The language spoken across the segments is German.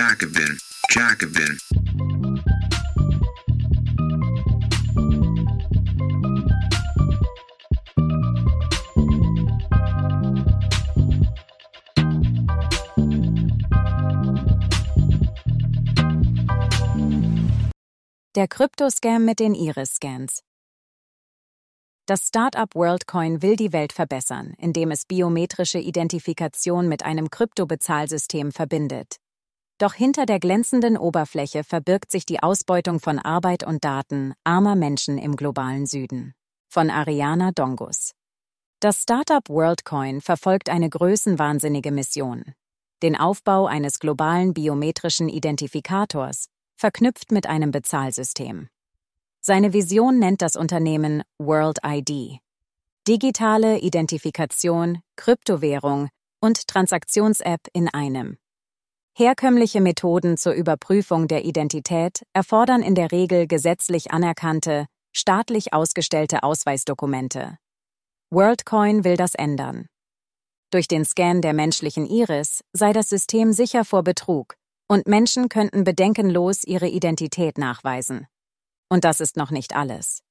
Jacobin, Jacobin. Der Kryptoscam mit den Iris-Scans. Das Startup WorldCoin will die Welt verbessern, indem es biometrische Identifikation mit einem Kryptobezahlsystem verbindet. Doch hinter der glänzenden Oberfläche verbirgt sich die Ausbeutung von Arbeit und Daten armer Menschen im globalen Süden. Von Ariana Dongus. Das Startup WorldCoin verfolgt eine größenwahnsinnige Mission. Den Aufbau eines globalen biometrischen Identifikators, verknüpft mit einem Bezahlsystem. Seine Vision nennt das Unternehmen World ID. Digitale Identifikation, Kryptowährung und Transaktions-App in einem. Herkömmliche Methoden zur Überprüfung der Identität erfordern in der Regel gesetzlich anerkannte, staatlich ausgestellte Ausweisdokumente. WorldCoin will das ändern. Durch den Scan der menschlichen Iris sei das System sicher vor Betrug und Menschen könnten bedenkenlos ihre Identität nachweisen. Und das ist noch nicht alles.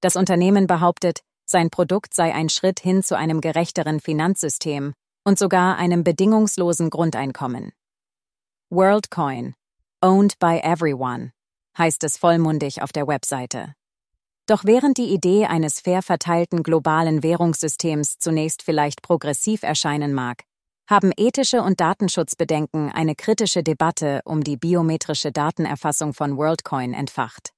Das Unternehmen behauptet, sein Produkt sei ein Schritt hin zu einem gerechteren Finanzsystem und sogar einem bedingungslosen Grundeinkommen. WorldCoin, owned by everyone, heißt es vollmundig auf der Webseite. Doch während die Idee eines fair verteilten globalen Währungssystems zunächst vielleicht progressiv erscheinen mag, haben ethische und Datenschutzbedenken eine kritische Debatte um die biometrische Datenerfassung von WorldCoin entfacht.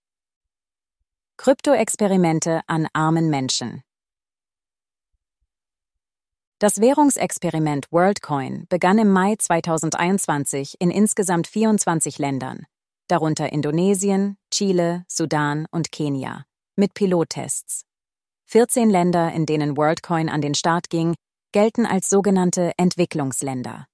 Kryptoexperimente an armen Menschen das Währungsexperiment WorldCoin begann im Mai 2021 in insgesamt 24 Ländern, darunter Indonesien, Chile, Sudan und Kenia, mit Pilottests. 14 Länder, in denen WorldCoin an den Start ging, gelten als sogenannte Entwicklungsländer.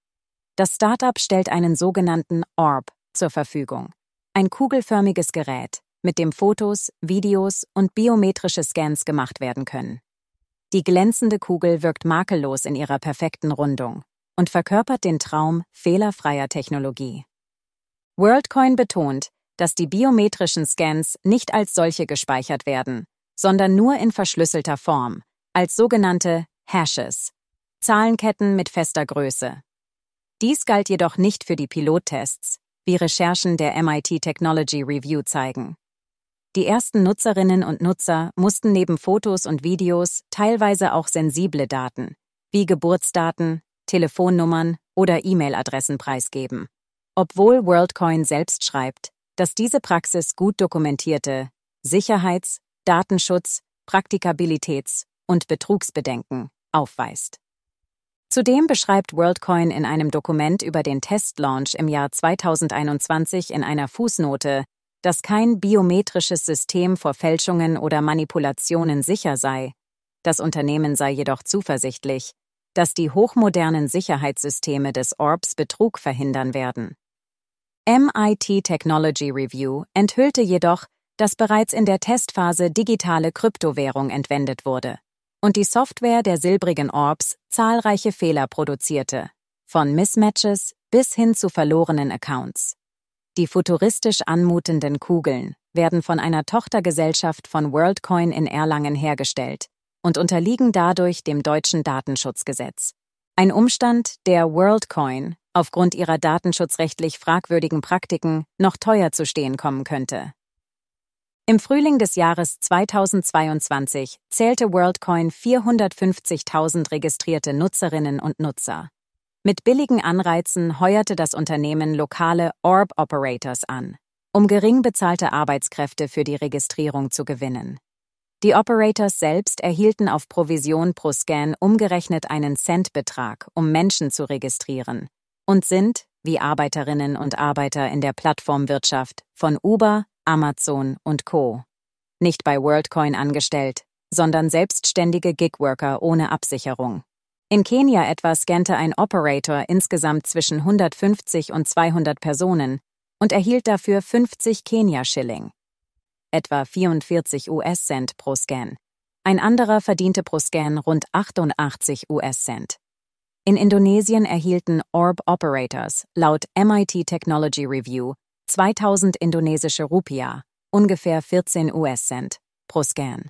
Das Startup stellt einen sogenannten Orb zur Verfügung, ein kugelförmiges Gerät, mit dem Fotos, Videos und biometrische Scans gemacht werden können. Die glänzende Kugel wirkt makellos in ihrer perfekten Rundung und verkörpert den Traum fehlerfreier Technologie. WorldCoin betont, dass die biometrischen Scans nicht als solche gespeichert werden, sondern nur in verschlüsselter Form, als sogenannte Hashes, Zahlenketten mit fester Größe. Dies galt jedoch nicht für die Pilottests, wie Recherchen der MIT Technology Review zeigen. Die ersten Nutzerinnen und Nutzer mussten neben Fotos und Videos teilweise auch sensible Daten, wie Geburtsdaten, Telefonnummern oder E-Mail-Adressen preisgeben. Obwohl WorldCoin selbst schreibt, dass diese Praxis gut dokumentierte Sicherheits-, Datenschutz-, Praktikabilitäts- und Betrugsbedenken aufweist. Zudem beschreibt WorldCoin in einem Dokument über den Testlaunch im Jahr 2021 in einer Fußnote, dass kein biometrisches System vor Fälschungen oder Manipulationen sicher sei. Das Unternehmen sei jedoch zuversichtlich, dass die hochmodernen Sicherheitssysteme des Orbs Betrug verhindern werden. MIT Technology Review enthüllte jedoch, dass bereits in der Testphase digitale Kryptowährung entwendet wurde und die Software der silbrigen Orbs zahlreiche Fehler produzierte, von Mismatches bis hin zu verlorenen Accounts. Die futuristisch anmutenden Kugeln werden von einer Tochtergesellschaft von WorldCoin in Erlangen hergestellt und unterliegen dadurch dem deutschen Datenschutzgesetz. Ein Umstand, der WorldCoin aufgrund ihrer datenschutzrechtlich fragwürdigen Praktiken noch teuer zu stehen kommen könnte. Im Frühling des Jahres 2022 zählte WorldCoin 450.000 registrierte Nutzerinnen und Nutzer. Mit billigen Anreizen heuerte das Unternehmen lokale Orb Operators an, um gering bezahlte Arbeitskräfte für die Registrierung zu gewinnen. Die Operators selbst erhielten auf Provision pro Scan umgerechnet einen Centbetrag, um Menschen zu registrieren, und sind, wie Arbeiterinnen und Arbeiter in der Plattformwirtschaft, von Uber, Amazon und Co. Nicht bei WorldCoin angestellt, sondern selbstständige Gigworker ohne Absicherung. In Kenia etwa scannte ein Operator insgesamt zwischen 150 und 200 Personen und erhielt dafür 50 Kenia-Schilling, etwa 44 US-Cent pro Scan. Ein anderer verdiente pro Scan rund 88 US-Cent. In Indonesien erhielten Orb Operators laut MIT Technology Review 2000 indonesische Rupia, ungefähr 14 US-Cent, pro Scan.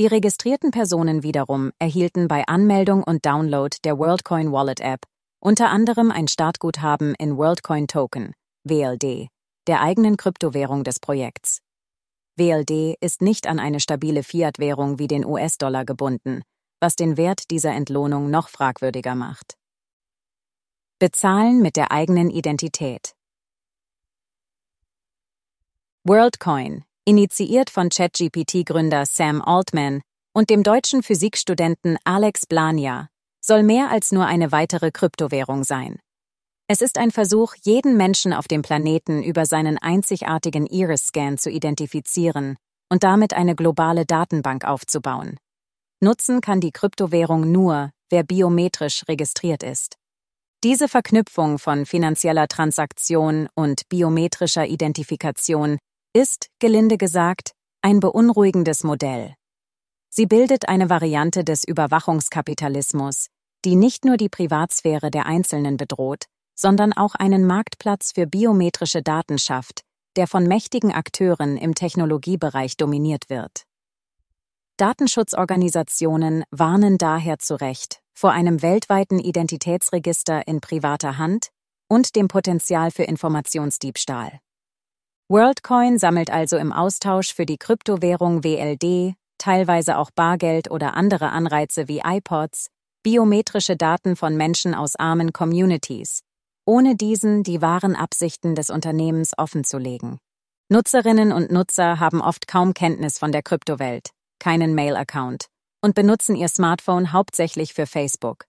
Die registrierten Personen wiederum erhielten bei Anmeldung und Download der WorldCoin Wallet App unter anderem ein Startguthaben in WorldCoin Token, WLD, der eigenen Kryptowährung des Projekts. WLD ist nicht an eine stabile Fiat-Währung wie den US-Dollar gebunden, was den Wert dieser Entlohnung noch fragwürdiger macht. Bezahlen mit der eigenen Identität. WorldCoin, initiiert von ChatGPT-Gründer Sam Altman und dem deutschen Physikstudenten Alex Blania, soll mehr als nur eine weitere Kryptowährung sein. Es ist ein Versuch, jeden Menschen auf dem Planeten über seinen einzigartigen Iris-Scan zu identifizieren und damit eine globale Datenbank aufzubauen. Nutzen kann die Kryptowährung nur, wer biometrisch registriert ist. Diese Verknüpfung von finanzieller Transaktion und biometrischer Identifikation ist, gelinde gesagt, ein beunruhigendes Modell. Sie bildet eine Variante des Überwachungskapitalismus, die nicht nur die Privatsphäre der Einzelnen bedroht, sondern auch einen Marktplatz für biometrische Daten schafft, der von mächtigen Akteuren im Technologiebereich dominiert wird. Datenschutzorganisationen warnen daher zu Recht vor einem weltweiten Identitätsregister in privater Hand und dem Potenzial für Informationsdiebstahl. WorldCoin sammelt also im Austausch für die Kryptowährung WLD, teilweise auch Bargeld oder andere Anreize wie iPods, biometrische Daten von Menschen aus armen Communities, ohne diesen die wahren Absichten des Unternehmens offenzulegen. Nutzerinnen und Nutzer haben oft kaum Kenntnis von der Kryptowelt, keinen Mail-Account und benutzen ihr Smartphone hauptsächlich für Facebook.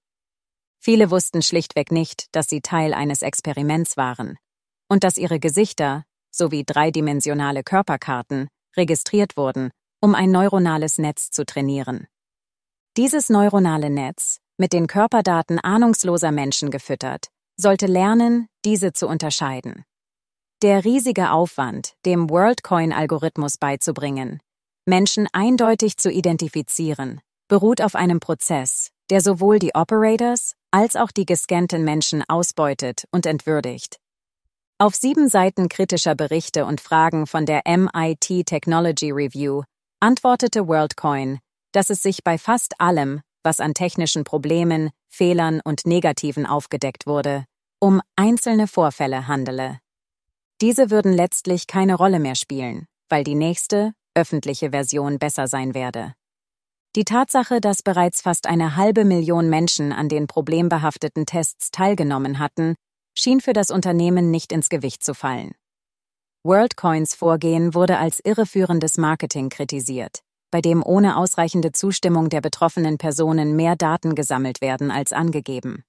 Viele wussten schlichtweg nicht, dass sie Teil eines Experiments waren und dass ihre Gesichter sowie dreidimensionale Körperkarten registriert wurden, um ein neuronales Netz zu trainieren. Dieses neuronale Netz, mit den Körperdaten ahnungsloser Menschen gefüttert, sollte lernen, diese zu unterscheiden. Der riesige Aufwand, dem WorldCoin-Algorithmus beizubringen, Menschen eindeutig zu identifizieren, beruht auf einem Prozess, der sowohl die Operators als auch die gescannten Menschen ausbeutet und entwürdigt. Auf sieben Seiten kritischer Berichte und Fragen von der MIT Technology Review antwortete WorldCoin, dass es sich bei fast allem, was an technischen Problemen, Fehlern und Negativen aufgedeckt wurde, um einzelne Vorfälle handele. Diese würden letztlich keine Rolle mehr spielen, weil die nächste, öffentliche Version besser sein werde. Die Tatsache, dass bereits fast eine halbe Million Menschen an den problembehafteten Tests teilgenommen hatten, schien für das Unternehmen nicht ins Gewicht zu fallen. WorldCoins Vorgehen wurde als irreführendes Marketing kritisiert, bei dem ohne ausreichende Zustimmung der betroffenen Personen mehr Daten gesammelt werden als angegeben.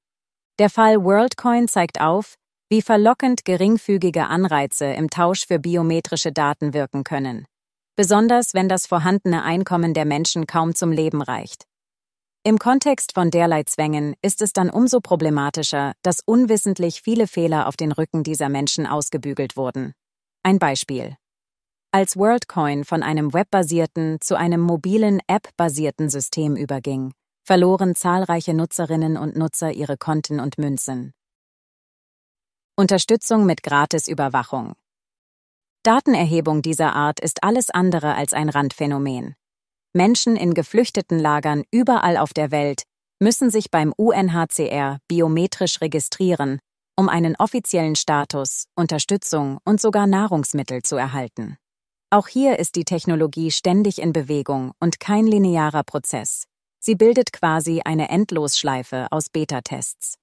Der Fall WorldCoin zeigt auf, wie verlockend geringfügige Anreize im Tausch für biometrische Daten wirken können, besonders wenn das vorhandene Einkommen der Menschen kaum zum Leben reicht. Im Kontext von derlei Zwängen ist es dann umso problematischer, dass unwissentlich viele Fehler auf den Rücken dieser Menschen ausgebügelt wurden. Ein Beispiel. Als WorldCoin von einem webbasierten zu einem mobilen App-basierten System überging, verloren zahlreiche Nutzerinnen und Nutzer ihre Konten und Münzen. Unterstützung mit Gratis-Überwachung. Datenerhebung dieser Art ist alles andere als ein Randphänomen. Menschen in geflüchteten Lagern überall auf der Welt müssen sich beim UNHCR biometrisch registrieren, um einen offiziellen Status, Unterstützung und sogar Nahrungsmittel zu erhalten. Auch hier ist die Technologie ständig in Bewegung und kein linearer Prozess. Sie bildet quasi eine Endlosschleife aus Beta-Tests.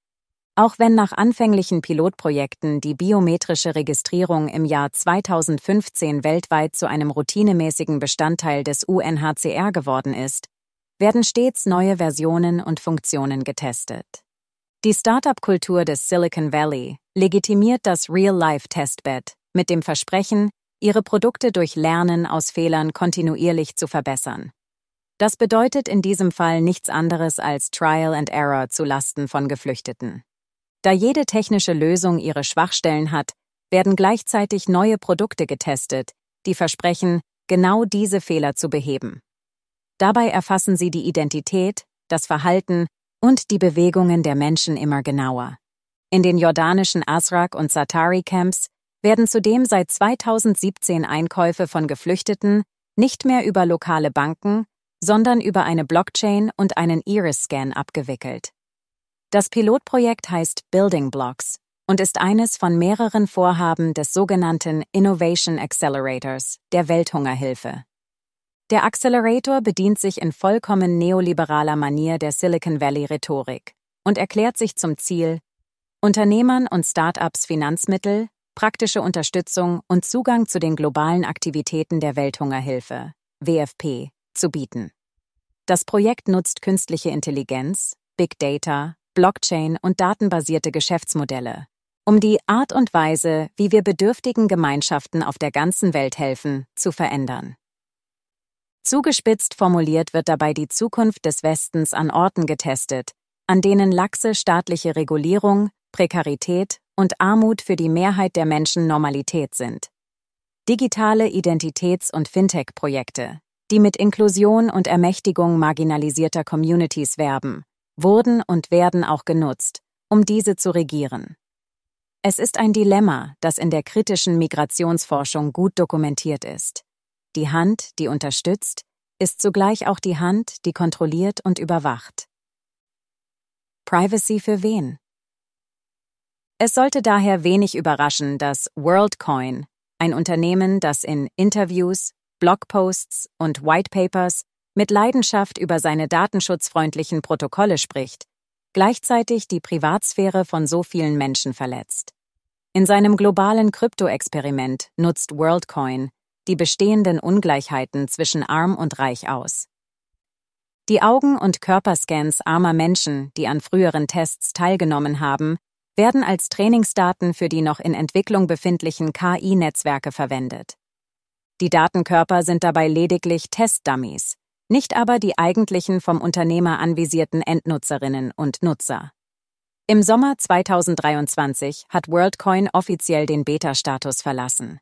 Auch wenn nach anfänglichen Pilotprojekten die biometrische Registrierung im Jahr 2015 weltweit zu einem routinemäßigen Bestandteil des UNHCR geworden ist, werden stets neue Versionen und Funktionen getestet. Die Startup-Kultur des Silicon Valley legitimiert das Real-Life-Testbed mit dem Versprechen, ihre Produkte durch Lernen aus Fehlern kontinuierlich zu verbessern. Das bedeutet in diesem Fall nichts anderes als Trial and Error zu Lasten von Geflüchteten. Da jede technische Lösung ihre Schwachstellen hat, werden gleichzeitig neue Produkte getestet, die versprechen, genau diese Fehler zu beheben. Dabei erfassen sie die Identität, das Verhalten und die Bewegungen der Menschen immer genauer. In den jordanischen Asrak- und Satari-Camps werden zudem seit 2017 Einkäufe von Geflüchteten nicht mehr über lokale Banken, sondern über eine Blockchain und einen Iris-Scan abgewickelt. Das Pilotprojekt heißt Building Blocks und ist eines von mehreren Vorhaben des sogenannten Innovation Accelerators, der Welthungerhilfe. Der Accelerator bedient sich in vollkommen neoliberaler Manier der Silicon Valley-Rhetorik und erklärt sich zum Ziel, Unternehmern und Start-ups Finanzmittel, praktische Unterstützung und Zugang zu den globalen Aktivitäten der Welthungerhilfe, WFP, zu bieten. Das Projekt nutzt künstliche Intelligenz, Big Data, Blockchain und datenbasierte Geschäftsmodelle, um die Art und Weise, wie wir bedürftigen Gemeinschaften auf der ganzen Welt helfen, zu verändern. Zugespitzt formuliert wird dabei die Zukunft des Westens an Orten getestet, an denen laxe staatliche Regulierung, Prekarität und Armut für die Mehrheit der Menschen Normalität sind. Digitale Identitäts- und Fintech-Projekte, die mit Inklusion und Ermächtigung marginalisierter Communities werben, wurden und werden auch genutzt, um diese zu regieren. Es ist ein Dilemma, das in der kritischen Migrationsforschung gut dokumentiert ist. Die Hand, die unterstützt, ist zugleich auch die Hand, die kontrolliert und überwacht. Privacy für wen? Es sollte daher wenig überraschen, dass WorldCoin, ein Unternehmen, das in Interviews, Blogposts und Whitepapers mit Leidenschaft über seine datenschutzfreundlichen Protokolle spricht, gleichzeitig die Privatsphäre von so vielen Menschen verletzt. In seinem globalen Krypto-Experiment nutzt WorldCoin die bestehenden Ungleichheiten zwischen arm und reich aus. Die Augen- und Körperscans armer Menschen, die an früheren Tests teilgenommen haben, werden als Trainingsdaten für die noch in Entwicklung befindlichen KI-Netzwerke verwendet. Die Datenkörper sind dabei lediglich Testdummies, nicht aber die eigentlichen vom Unternehmer anvisierten Endnutzerinnen und Nutzer. Im Sommer 2023 hat WorldCoin offiziell den Beta-Status verlassen.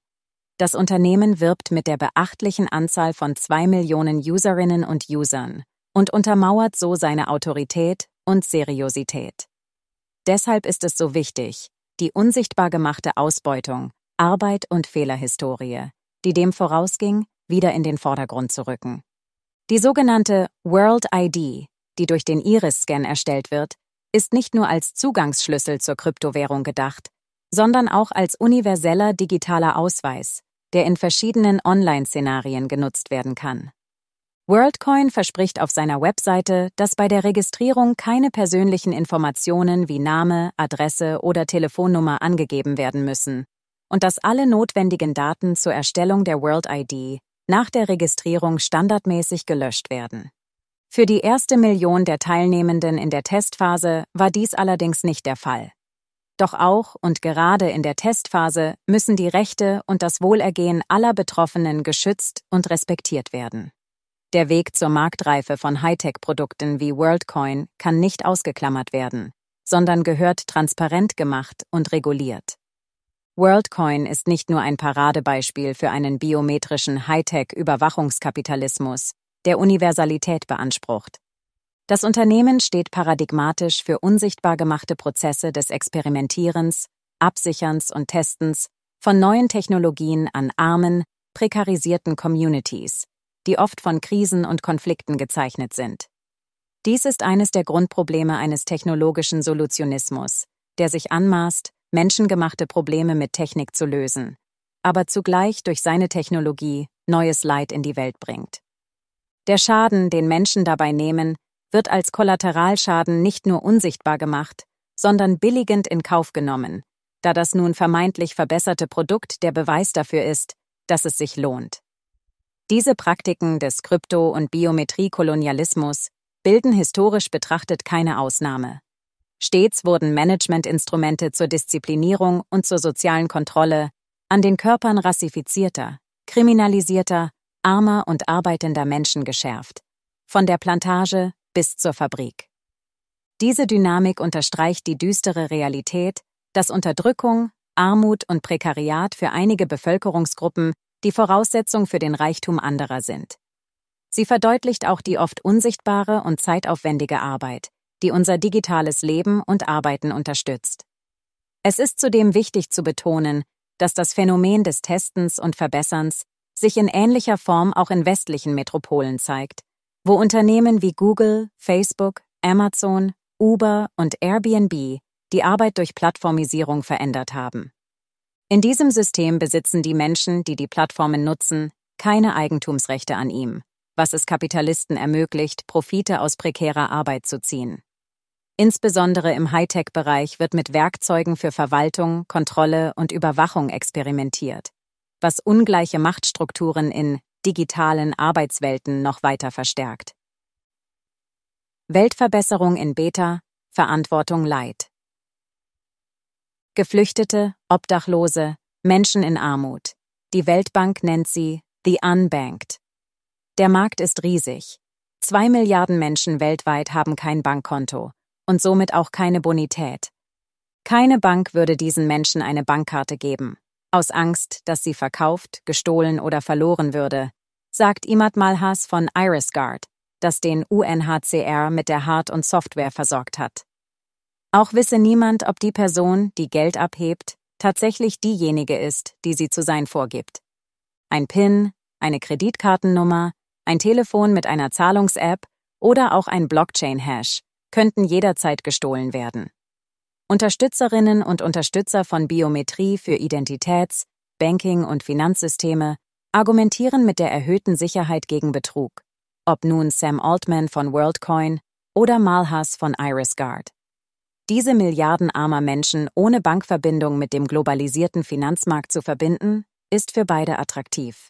Das Unternehmen wirbt mit der beachtlichen Anzahl von zwei Millionen Userinnen und Usern und untermauert so seine Autorität und Seriosität. Deshalb ist es so wichtig, die unsichtbar gemachte Ausbeutung, Arbeit und Fehlerhistorie, die dem vorausging, wieder in den Vordergrund zu rücken. Die sogenannte World ID, die durch den Iris-Scan erstellt wird, ist nicht nur als Zugangsschlüssel zur Kryptowährung gedacht, sondern auch als universeller digitaler Ausweis, der in verschiedenen Online-Szenarien genutzt werden kann. WorldCoin verspricht auf seiner Webseite, dass bei der Registrierung keine persönlichen Informationen wie Name, Adresse oder Telefonnummer angegeben werden müssen und dass alle notwendigen Daten zur Erstellung der World ID nach der Registrierung standardmäßig gelöscht werden. Für die erste Million der Teilnehmenden in der Testphase war dies allerdings nicht der Fall. Doch auch und gerade in der Testphase müssen die Rechte und das Wohlergehen aller Betroffenen geschützt und respektiert werden. Der Weg zur Marktreife von Hightech-Produkten wie WorldCoin kann nicht ausgeklammert werden, sondern gehört transparent gemacht und reguliert. WorldCoin ist nicht nur ein Paradebeispiel für einen biometrischen Hightech-Überwachungskapitalismus, der Universalität beansprucht. Das Unternehmen steht paradigmatisch für unsichtbar gemachte Prozesse des Experimentierens, Absicherns und Testens von neuen Technologien an armen, prekarisierten Communities, die oft von Krisen und Konflikten gezeichnet sind. Dies ist eines der Grundprobleme eines technologischen Solutionismus, der sich anmaßt, menschengemachte Probleme mit Technik zu lösen, aber zugleich durch seine Technologie neues Leid in die Welt bringt. Der Schaden, den Menschen dabei nehmen, wird als Kollateralschaden nicht nur unsichtbar gemacht, sondern billigend in Kauf genommen, da das nun vermeintlich verbesserte Produkt der Beweis dafür ist, dass es sich lohnt. Diese Praktiken des Krypto- und Biometriekolonialismus bilden historisch betrachtet keine Ausnahme. Stets wurden Managementinstrumente zur Disziplinierung und zur sozialen Kontrolle an den Körpern rassifizierter, kriminalisierter, armer und arbeitender Menschen geschärft, von der Plantage bis zur Fabrik. Diese Dynamik unterstreicht die düstere Realität, dass Unterdrückung, Armut und Prekariat für einige Bevölkerungsgruppen die Voraussetzung für den Reichtum anderer sind. Sie verdeutlicht auch die oft unsichtbare und zeitaufwendige Arbeit, die unser digitales Leben und Arbeiten unterstützt. Es ist zudem wichtig zu betonen, dass das Phänomen des Testens und Verbesserns sich in ähnlicher Form auch in westlichen Metropolen zeigt, wo Unternehmen wie Google, Facebook, Amazon, Uber und Airbnb die Arbeit durch Plattformisierung verändert haben. In diesem System besitzen die Menschen, die die Plattformen nutzen, keine Eigentumsrechte an ihm, was es Kapitalisten ermöglicht, Profite aus prekärer Arbeit zu ziehen. Insbesondere im Hightech-Bereich wird mit Werkzeugen für Verwaltung, Kontrolle und Überwachung experimentiert, was ungleiche Machtstrukturen in digitalen Arbeitswelten noch weiter verstärkt. Weltverbesserung in Beta, Verantwortung Leid. Geflüchtete, Obdachlose, Menschen in Armut. Die Weltbank nennt sie The Unbanked. Der Markt ist riesig. Zwei Milliarden Menschen weltweit haben kein Bankkonto und somit auch keine Bonität. Keine Bank würde diesen Menschen eine Bankkarte geben, aus Angst, dass sie verkauft, gestohlen oder verloren würde, sagt Imad Malhas von IrisGuard, das den UNHCR mit der Hard- und Software versorgt hat. Auch wisse niemand, ob die Person, die Geld abhebt, tatsächlich diejenige ist, die sie zu sein vorgibt. Ein PIN, eine Kreditkartennummer, ein Telefon mit einer Zahlungs-App oder auch ein Blockchain-Hash könnten jederzeit gestohlen werden. Unterstützerinnen und Unterstützer von Biometrie für Identitäts-, Banking- und Finanzsysteme argumentieren mit der erhöhten Sicherheit gegen Betrug, ob nun Sam Altman von WorldCoin oder Malhas von IrisGuard. Diese Milliarden armer Menschen ohne Bankverbindung mit dem globalisierten Finanzmarkt zu verbinden, ist für beide attraktiv.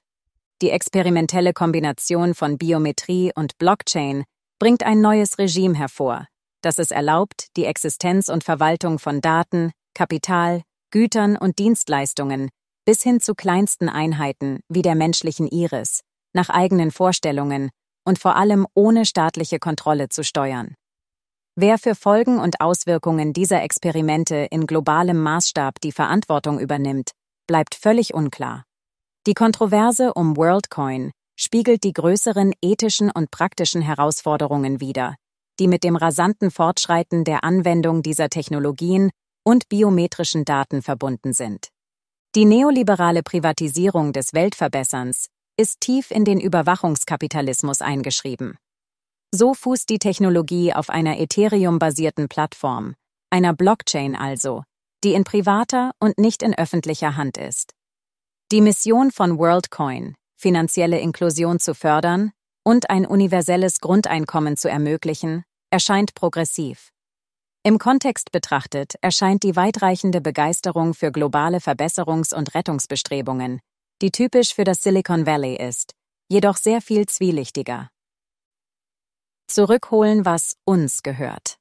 Die experimentelle Kombination von Biometrie und Blockchain bringt ein neues Regime hervor, das es erlaubt, die Existenz und Verwaltung von Daten, Kapital, Gütern und Dienstleistungen bis hin zu kleinsten Einheiten wie der menschlichen Iris nach eigenen Vorstellungen und vor allem ohne staatliche Kontrolle zu steuern. Wer für Folgen und Auswirkungen dieser Experimente in globalem Maßstab die Verantwortung übernimmt, bleibt völlig unklar. Die Kontroverse um WorldCoin spiegelt die größeren ethischen und praktischen Herausforderungen wider, die mit dem rasanten Fortschreiten der Anwendung dieser Technologien und biometrischen Daten verbunden sind. Die neoliberale Privatisierung des Weltverbesserns ist tief in den Überwachungskapitalismus eingeschrieben. So fußt die Technologie auf einer Ethereum-basierten Plattform, einer Blockchain also, die in privater und nicht in öffentlicher Hand ist. Die Mission von WorldCoin, finanzielle Inklusion zu fördern und ein universelles Grundeinkommen zu ermöglichen, erscheint progressiv. Im Kontext betrachtet erscheint die weitreichende Begeisterung für globale Verbesserungs- und Rettungsbestrebungen, die typisch für das Silicon Valley ist, jedoch sehr viel zwielichtiger. Zurückholen, was uns gehört.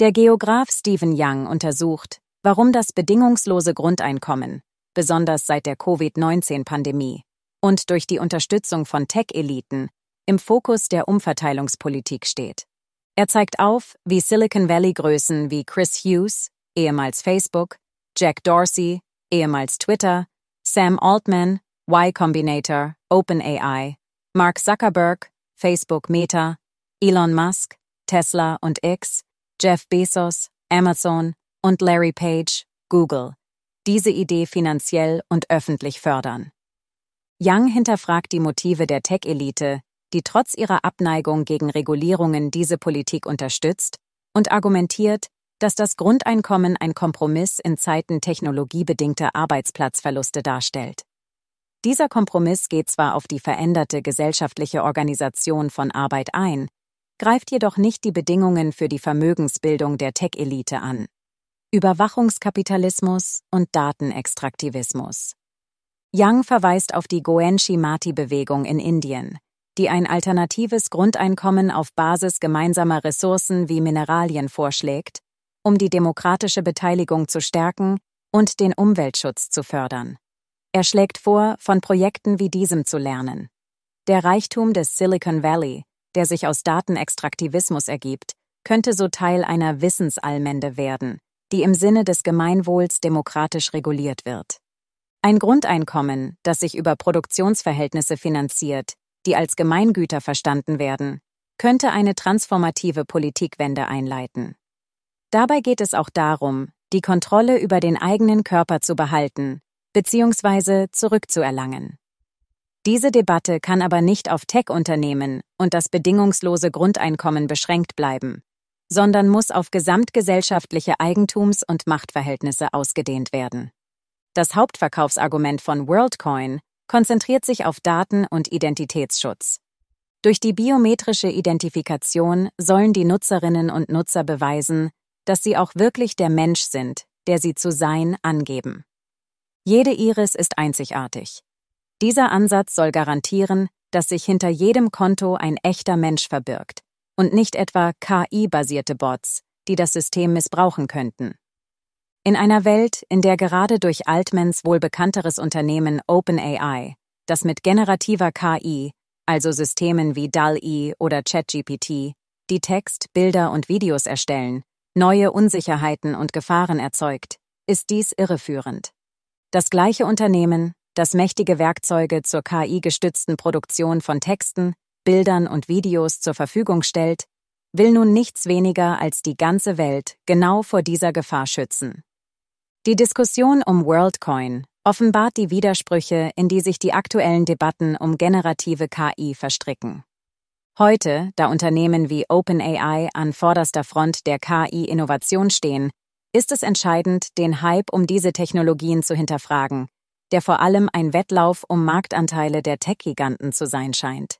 Der Geograf Stephen Young untersucht, warum das bedingungslose Grundeinkommen, besonders seit der Covid-19-Pandemie, und durch die Unterstützung von Tech-Eliten im Fokus der Umverteilungspolitik steht. Er zeigt auf, wie Silicon Valley-Größen wie Chris Hughes, ehemals Facebook, Jack Dorsey, ehemals Twitter, Sam Altman, Y Combinator, OpenAI, Mark Zuckerberg, Facebook Meta, Elon Musk, Tesla und X, Jeff Bezos, Amazon und Larry Page, Google diese Idee finanziell und öffentlich fördern. Young hinterfragt die Motive der Tech-Elite, die trotz ihrer Abneigung gegen Regulierungen diese Politik unterstützt, und argumentiert, dass das Grundeinkommen ein Kompromiss in Zeiten technologiebedingter Arbeitsplatzverluste darstellt. Dieser Kompromiss geht zwar auf die veränderte gesellschaftliche Organisation von Arbeit ein, greift jedoch nicht die Bedingungen für die Vermögensbildung der Tech-Elite an. Überwachungskapitalismus und Datenextraktivismus. Young verweist auf die Goenchi Mati-Bewegung in Indien, die ein alternatives Grundeinkommen auf Basis gemeinsamer Ressourcen wie Mineralien vorschlägt, um die demokratische Beteiligung zu stärken und den Umweltschutz zu fördern. Er schlägt vor, von Projekten wie diesem zu lernen. Der Reichtum des Silicon Valley, der sich aus Datenextraktivismus ergibt, könnte so Teil einer Wissensallmende werden, die im Sinne des Gemeinwohls demokratisch reguliert wird. Ein Grundeinkommen, das sich über Produktionsverhältnisse finanziert, die als Gemeingüter verstanden werden, könnte eine transformative Politikwende einleiten. Dabei geht es auch darum, die Kontrolle über den eigenen Körper zu behalten bzw. zurückzuerlangen. Diese Debatte kann aber nicht auf Tech-Unternehmen und das bedingungslose Grundeinkommen beschränkt bleiben, sondern muss auf gesamtgesellschaftliche Eigentums- und Machtverhältnisse ausgedehnt werden. Das Hauptverkaufsargument von WorldCoin konzentriert sich auf Daten- und Identitätsschutz. Durch die biometrische Identifikation sollen die Nutzerinnen und Nutzer beweisen, dass sie auch wirklich der Mensch sind, der sie zu sein angeben. Jede Iris ist einzigartig. Dieser Ansatz soll garantieren, dass sich hinter jedem Konto ein echter Mensch verbirgt und nicht etwa KI-basierte Bots, die das System missbrauchen könnten. In einer Welt, in der gerade durch Altmans wohl bekannteres Unternehmen OpenAI, das mit generativer KI, also Systemen wie DAL-E oder ChatGPT, die Text, Bilder und Videos erstellen, neue Unsicherheiten und Gefahren erzeugt, ist dies irreführend. Das gleiche Unternehmen, das mächtige Werkzeuge zur KI-gestützten Produktion von Texten, Bildern und Videos zur Verfügung stellt, will nun nichts weniger als die ganze Welt genau vor dieser Gefahr schützen. Die Diskussion um WorldCoin offenbart die Widersprüche, in die sich die aktuellen Debatten um generative KI verstricken. Heute, da Unternehmen wie OpenAI an vorderster Front der KI-Innovation stehen, ist es entscheidend, den Hype um diese Technologien zu hinterfragen, der vor allem ein Wettlauf um Marktanteile der Tech-Giganten zu sein scheint.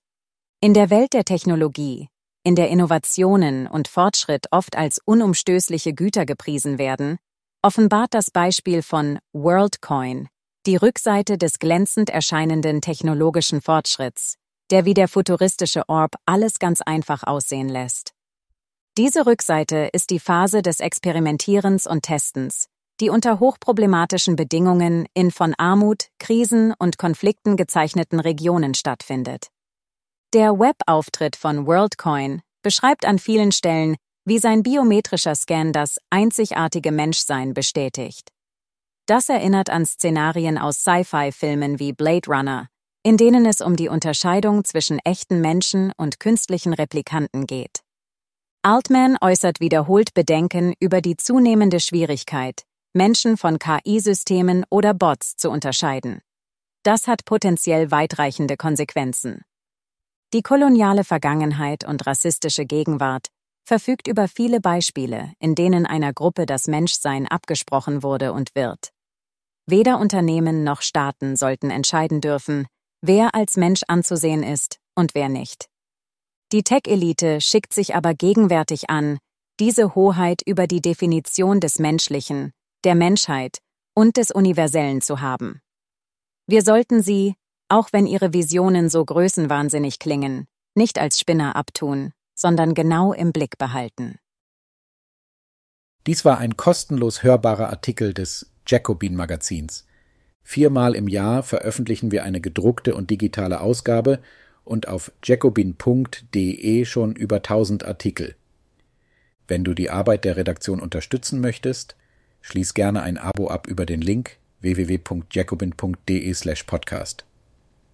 In der Welt der Technologie, in der Innovationen und Fortschritt oft als unumstößliche Güter gepriesen werden, offenbart das Beispiel von WorldCoin die Rückseite des glänzend erscheinenden technologischen Fortschritts, der wie der futuristische Orb alles ganz einfach aussehen lässt. Diese Rückseite ist die Phase des Experimentierens und Testens, die unter hochproblematischen Bedingungen in von Armut, Krisen und Konflikten gezeichneten Regionen stattfindet. Der Webauftritt von WorldCoin beschreibt an vielen Stellen, wie sein biometrischer Scan das einzigartige Menschsein bestätigt. Das erinnert an Szenarien aus Sci-Fi-Filmen wie Blade Runner, in denen es um die Unterscheidung zwischen echten Menschen und künstlichen Replikanten geht. Altman äußert wiederholt Bedenken über die zunehmende Schwierigkeit, Menschen von KI-Systemen oder Bots zu unterscheiden. Das hat potenziell weitreichende Konsequenzen. Die koloniale Vergangenheit und rassistische Gegenwart verfügt über viele Beispiele, in denen einer Gruppe das Menschsein abgesprochen wurde und wird. Weder Unternehmen noch Staaten sollten entscheiden dürfen, wer als Mensch anzusehen ist und wer nicht. Die Tech-Elite schickt sich aber gegenwärtig an, diese Hoheit über die Definition des Menschlichen, der Menschheit und des Universellen zu haben. Wir sollten sie, auch wenn ihre Visionen so größenwahnsinnig klingen, nicht als Spinner abtun, sondern genau im Blick behalten. Dies war ein kostenlos hörbarer Artikel des Jacobin Magazins. Viermal im Jahr veröffentlichen wir eine gedruckte und digitale Ausgabe und auf jacobin.de schon über 1000 Artikel. Wenn du die Arbeit der Redaktion unterstützen möchtest, schließ gerne ein Abo ab über den Link www.jacobin.de/podcast.